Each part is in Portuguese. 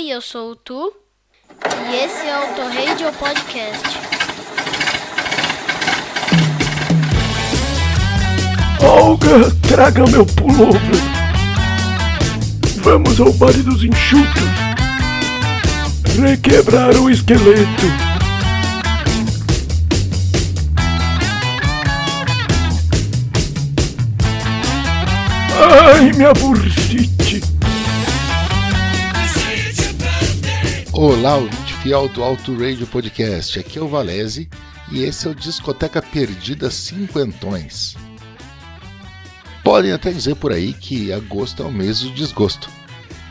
Oi, eu sou o Tu e esse é o Torradio Podcast. Olga, traga meu pullover. Vamos ao baile dos enxutos. Requebrar o esqueleto. Ai, minha bursite. Olá, ouvinte fiel do Alto Radio Podcast. Aqui é o Valese e esse é o Discoteca Perdida Cinquentões. Podem até dizer por aí que agosto é o mês do desgosto,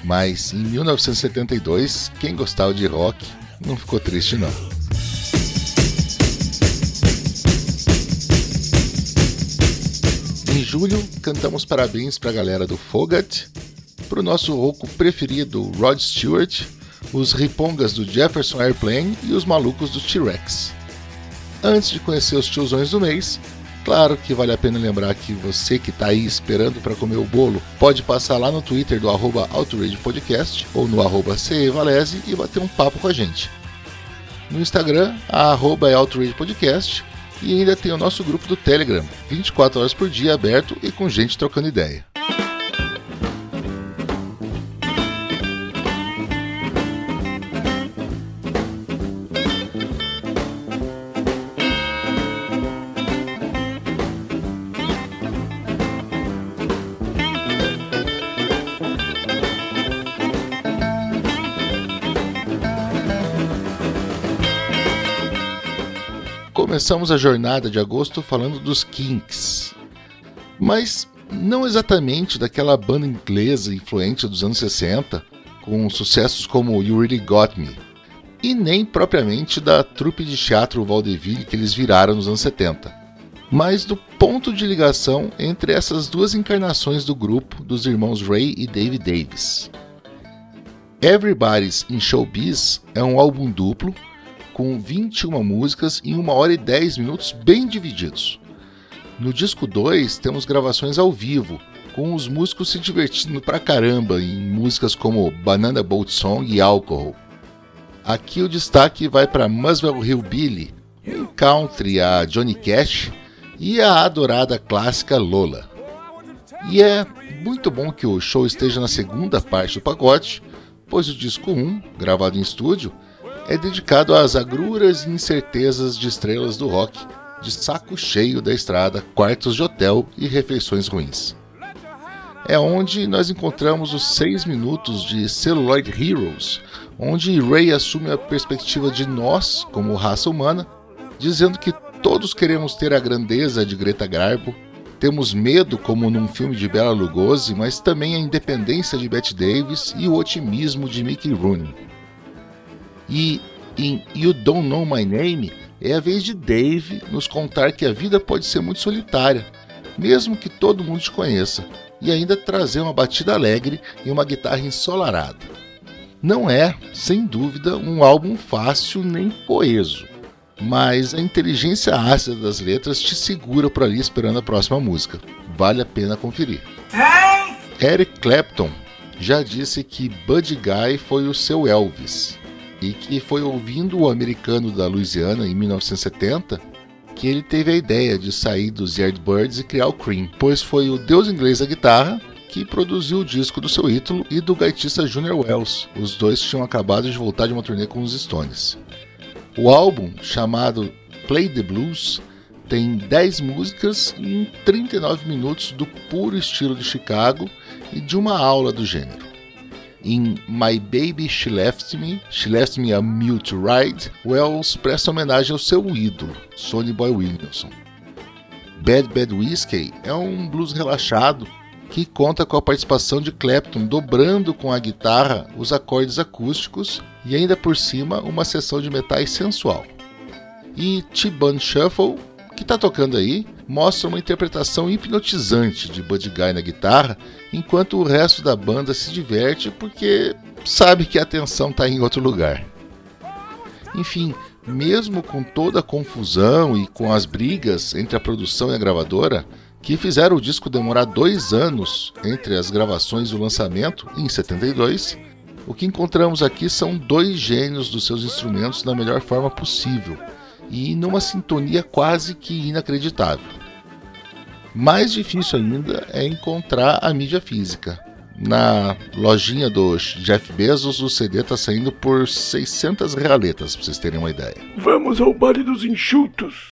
mas em 1972, quem gostava de rock não ficou triste não. Em julho, cantamos parabéns para a galera do Fogat, para o nosso rouco preferido Rod Stewart, os ripongas do Jefferson Airplane e os malucos do T-Rex. Antes de conhecer os tiozões do mês, claro que vale a pena lembrar que você que está aí esperando para comer o bolo pode passar lá no Twitter do arroba Podcast ou no arroba CEValese e bater um papo com a gente. No Instagram, a arroba é Podcast e ainda tem o nosso grupo do Telegram, 24 horas por dia aberto e com gente trocando ideia. Começamos a jornada de agosto falando dos Kinks, mas não exatamente daquela banda inglesa influente dos anos 60, com sucessos como You Really Got Me, e nem propriamente da trupe de teatro Vaudeville que eles viraram nos anos 70, mas do ponto de ligação entre essas duas encarnações do grupo dos irmãos Ray e Dave Davis. Everybody's in Showbiz é um álbum duplo com 21 músicas em 1 hora e 10 minutos bem divididos. No disco 2 temos gravações ao vivo, com os músicos se divertindo pra caramba em músicas como Banana Boat Song e Alcohol. Aqui o destaque vai para Muswell Hillbilly, um country a Johnny Cash e a adorada clássica Lola. E é muito bom que o show esteja na segunda parte do pacote, pois o disco 1, gravado em estúdio, é dedicado às agruras e incertezas de estrelas do rock, de saco cheio da estrada, quartos de hotel e refeições ruins. É onde nós encontramos os seis minutos de Celluloid Heroes, onde Ray assume a perspectiva de nós, como raça humana, dizendo que todos queremos ter a grandeza de Greta Garbo, temos medo, como num filme de Bela Lugosi, mas também a independência de Bette Davis e o otimismo de Mickey Rooney. E em You Don't Know My Name é a vez de Dave nos contar que a vida pode ser muito solitária, mesmo que todo mundo te conheça, e ainda trazer uma batida alegre e uma guitarra ensolarada. Não é, sem dúvida, um álbum fácil nem coeso, mas a inteligência ácida das letras te segura por ali esperando a próxima música. Vale a pena conferir. Eric Clapton já disse que Buddy Guy foi o seu Elvis e que foi ouvindo o americano da Louisiana em 1970 que ele teve a ideia de sair dos Yardbirds e criar o Cream, pois foi o deus inglês da guitarra que produziu o disco do seu ídolo e do gaitista Junior Wells. Os dois tinham acabado de voltar de uma turnê com os Stones. O álbum, chamado Play the Blues, tem 10 músicas em 39 minutos do puro estilo de Chicago e de uma aula do gênero. Em My Baby She Left Me, She Left Me a Mute Ride, Wells presta homenagem ao seu ídolo, Sonny Boy Williamson. Bad Bad Whiskey é um blues relaxado que conta com a participação de Clapton dobrando com a guitarra os acordes acústicos e ainda por cima uma sessão de metais sensual. E T-Bone Shuffle, que está tocando aí, mostra uma interpretação hipnotizante de Buddy Guy na guitarra, enquanto o resto da banda se diverte porque sabe que a atenção está em outro lugar. Enfim, mesmo com toda a confusão e com as brigas entre a produção e a gravadora, que fizeram o disco demorar dois anos entre as gravações e o lançamento, em 72, O que encontramos aqui são dois gênios dos seus instrumentos da melhor forma possível e numa sintonia quase que inacreditável. Mais difícil ainda é encontrar a mídia física. Na lojinha do Jeff Bezos, o CD está saindo por 600 realetas, para vocês terem uma ideia. Vamos ao baile dos enxutos.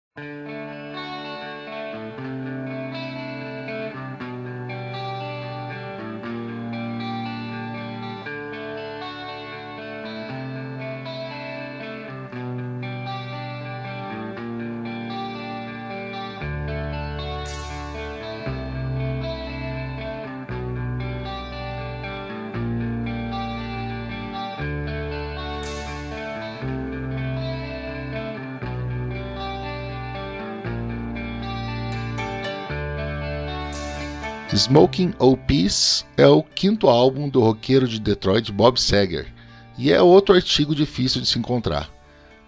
Smoking O Peace é o quinto álbum do roqueiro de Detroit Bob Seger e é outro artigo difícil de se encontrar.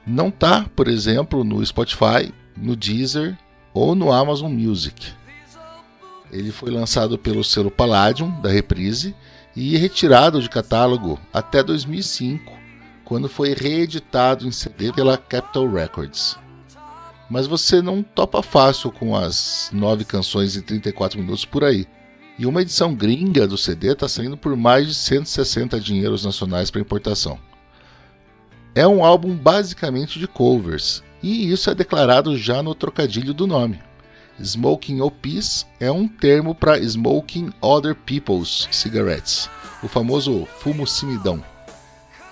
Não tá, por exemplo, no Spotify, no Deezer ou no Amazon Music. Ele foi lançado pelo selo Palladium da Reprise e retirado de catálogo até 2005, quando foi reeditado em CD pela Capitol Records. Mas você não topa fácil com as nove canções em 34 minutos por aí. E uma edição gringa do CD está saindo por mais de 160 dinheiros nacionais para importação. É um álbum basicamente de covers, e isso é declarado já no trocadilho do nome. Smoking o Peace é um termo para Smoking Other People's Cigarettes, o famoso fumo simidão.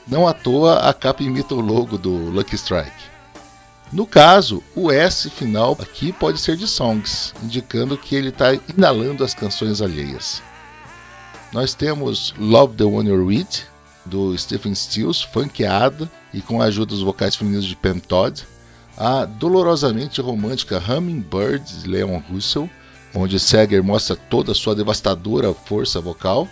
Não à toa a capa imita o logo do Lucky Strike. No caso, o S final aqui pode ser de songs, indicando que ele está inalando as canções alheias. Nós temos Love the One You Read, do Stephen Stills, funkeada e com a ajuda dos vocais femininos de Pam Todd. A dolorosamente romântica Hummingbird, de Leon Russell, onde Seger mostra toda a sua devastadora força vocal.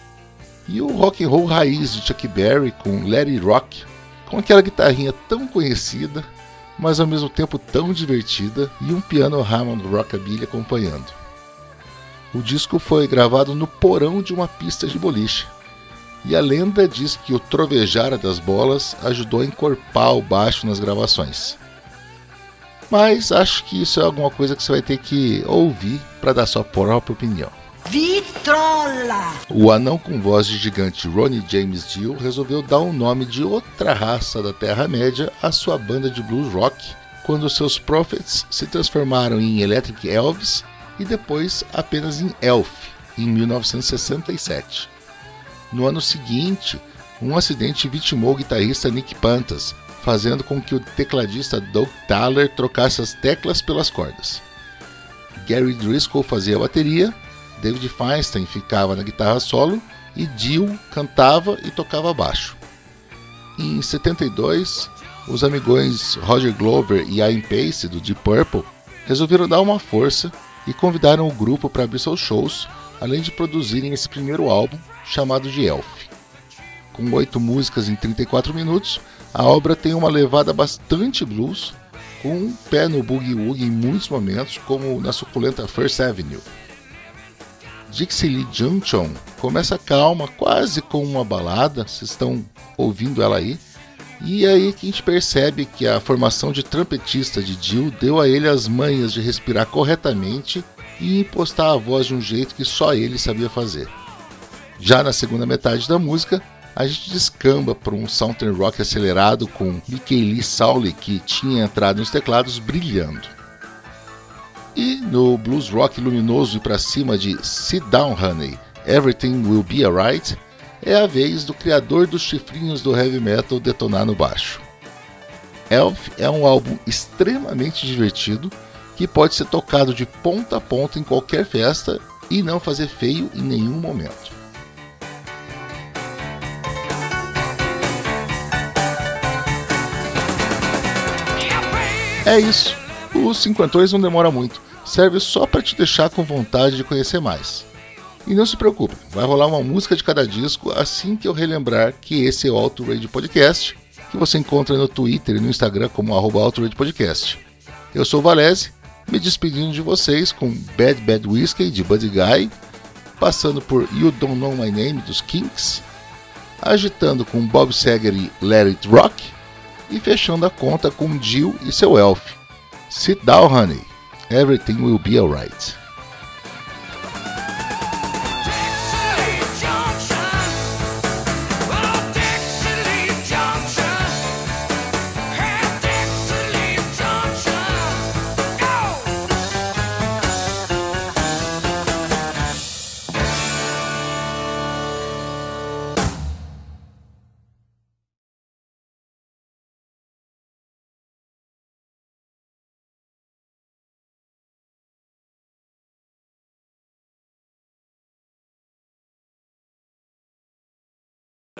E o rock and roll raiz de Chuck Berry com It Rock, com aquela guitarrinha tão conhecida mas ao mesmo tempo tão divertida, e um piano Hammond Rockabilly acompanhando. O disco foi gravado no porão de uma pista de boliche, e a lenda diz que o trovejar das bolas ajudou a encorpar o baixo nas gravações. Mas acho que isso é alguma coisa que você vai ter que ouvir para dar sua própria opinião. Vitrola! O anão com voz de gigante Ronnie James Dio resolveu dar um nome de outra raça da Terra-média à sua banda de blues rock, quando seus Prophets se transformaram em Electric Elvis e depois apenas em Elf, em 1967. No ano seguinte, um acidente vitimou o guitarrista Nick Pantas, fazendo com que o tecladista Doug Thaler trocasse as teclas pelas cordas. Gary Driscoll fazia a bateria David Feinstein ficava na guitarra solo e Dio cantava e tocava baixo. Em 72, os amigões Roger Glover e Ian Pace do Deep Purple resolveram dar uma força e convidaram o grupo para abrir seus shows, além de produzirem esse primeiro álbum chamado de Elf. Com oito músicas em 34 minutos, a obra tem uma levada bastante blues, com um pé no boogie-woogie em muitos momentos, como na suculenta First Avenue. Dixie Lee Junction começa calma, quase como uma balada, vocês estão ouvindo ela aí. E é aí que a gente percebe que a formação de trompetista de Jill deu a ele as manhas de respirar corretamente e impostar a voz de um jeito que só ele sabia fazer. Já na segunda metade da música, a gente descamba para um southern rock acelerado com Lee Sawley que tinha entrado nos teclados brilhando. E no blues rock luminoso e para cima de Sit Down Honey, Everything Will Be Alright, é a vez do criador dos chifrinhos do heavy metal detonar no baixo. Elf é um álbum extremamente divertido que pode ser tocado de ponta a ponta em qualquer festa e não fazer feio em nenhum momento. É isso os cinquentões não demora muito, serve só para te deixar com vontade de conhecer mais. E não se preocupe, vai rolar uma música de cada disco assim que eu relembrar que esse é o Auto Radio Podcast, que você encontra no Twitter e no Instagram como arroba Eu sou o Valese, me despedindo de vocês com Bad Bad Whiskey de Buddy Guy, passando por You Don't Know My Name dos Kinks, agitando com Bob Seger e Let It Rock, e fechando a conta com Jill e seu Elf. Sit down, honey. Everything will be alright.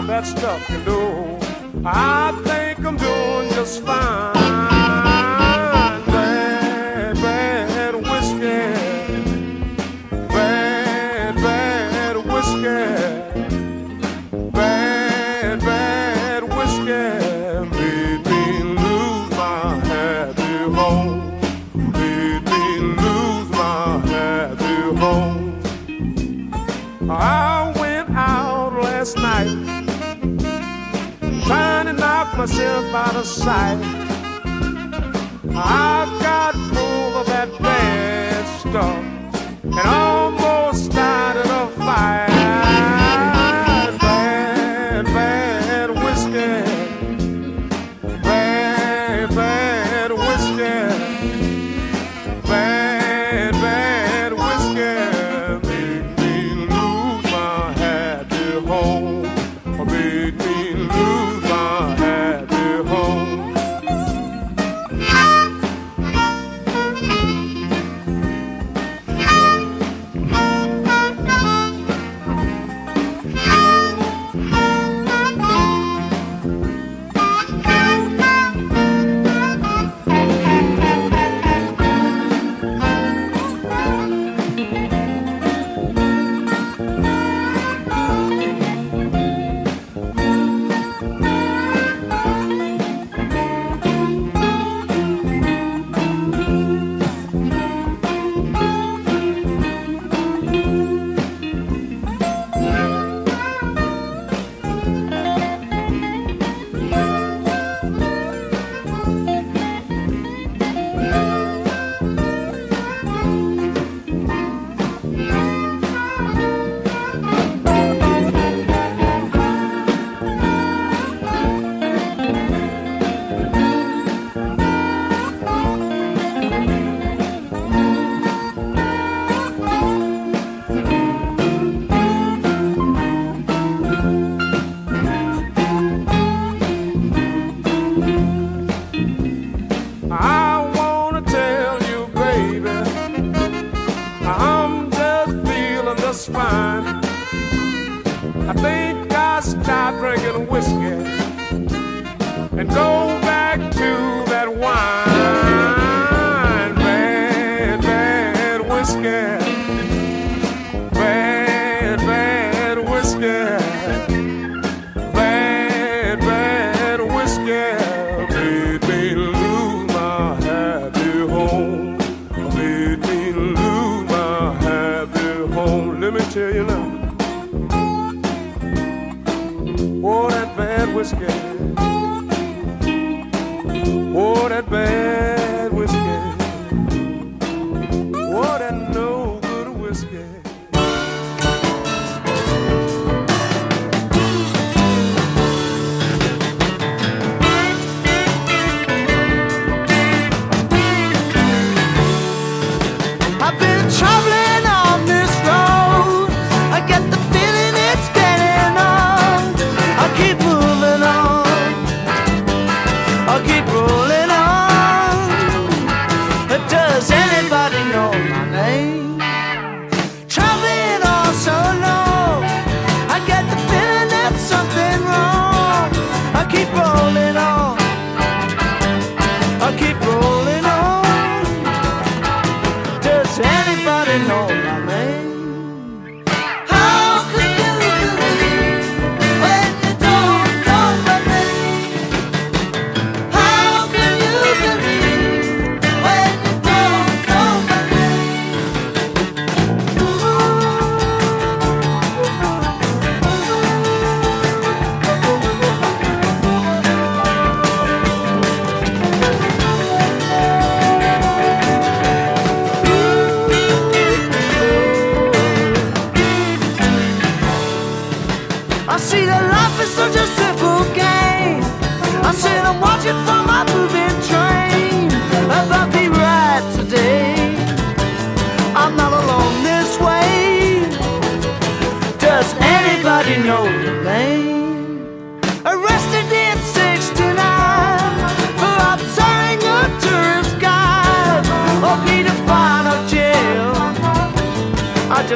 all that stuff you know. I think I'm doing just fine. life. I've got proof of that bad stuff. And all tell you now. Oh, that bad whiskey.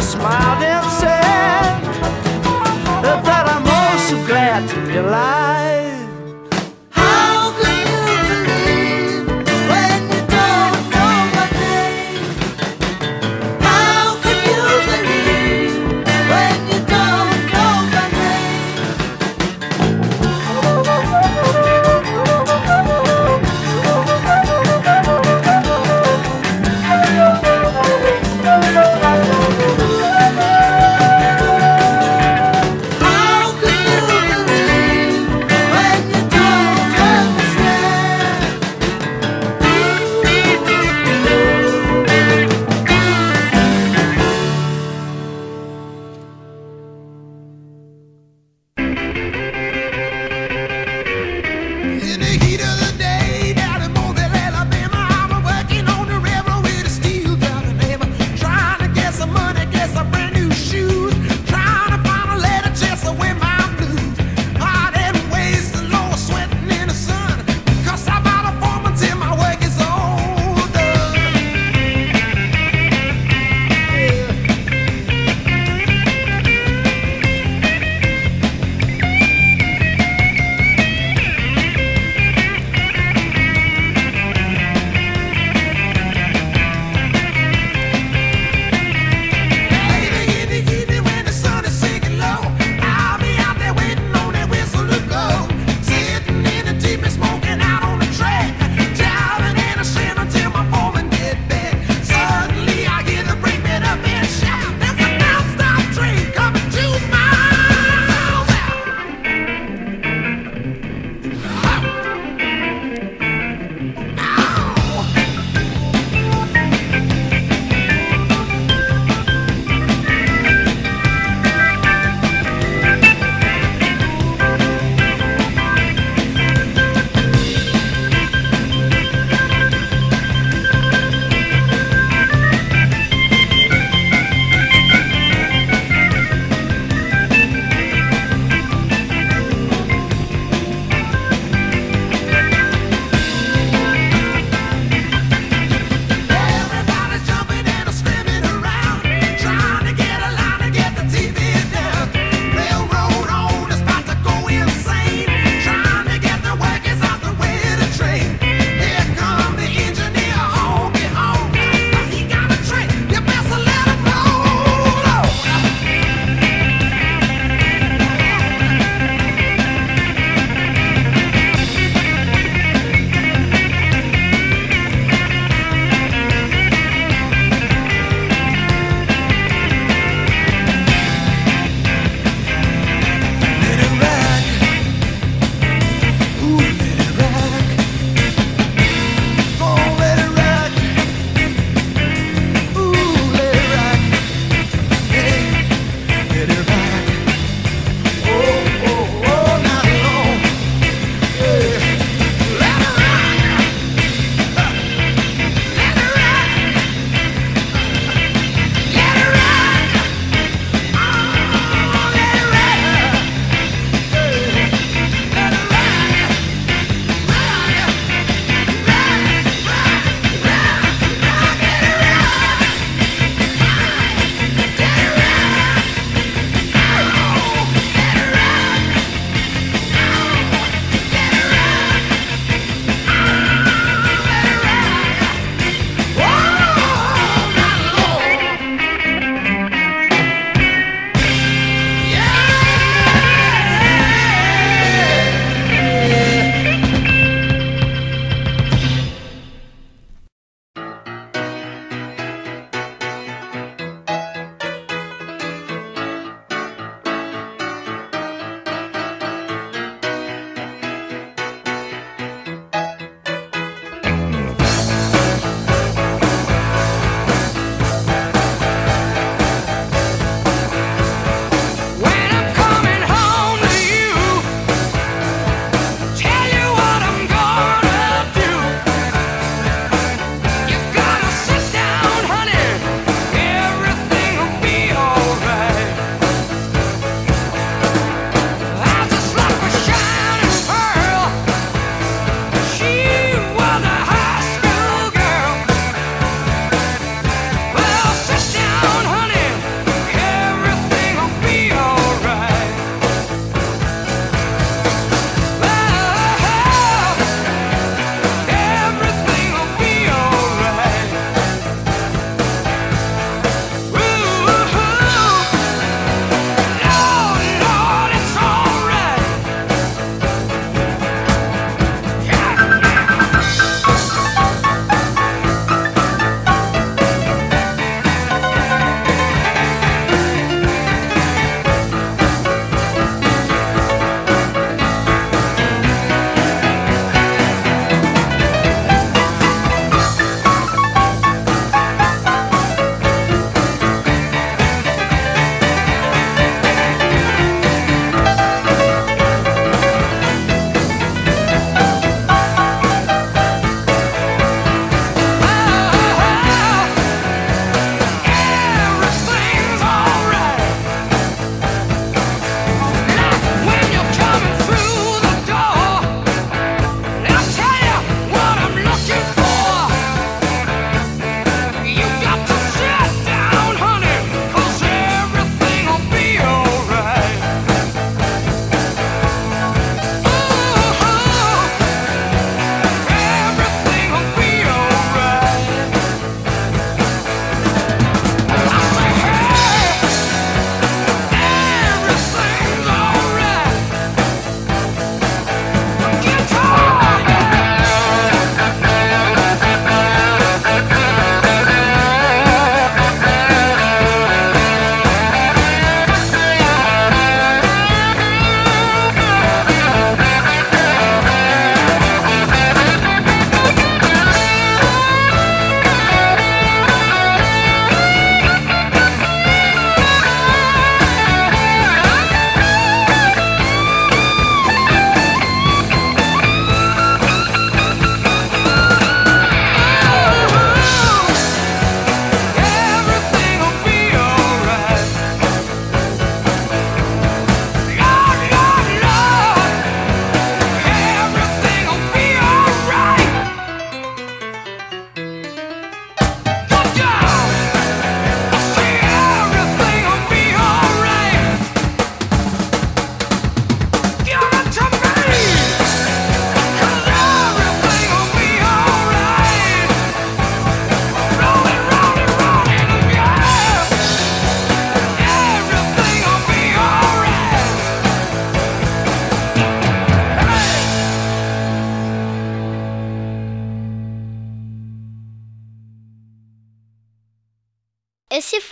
Smiled and said that I'm also glad to be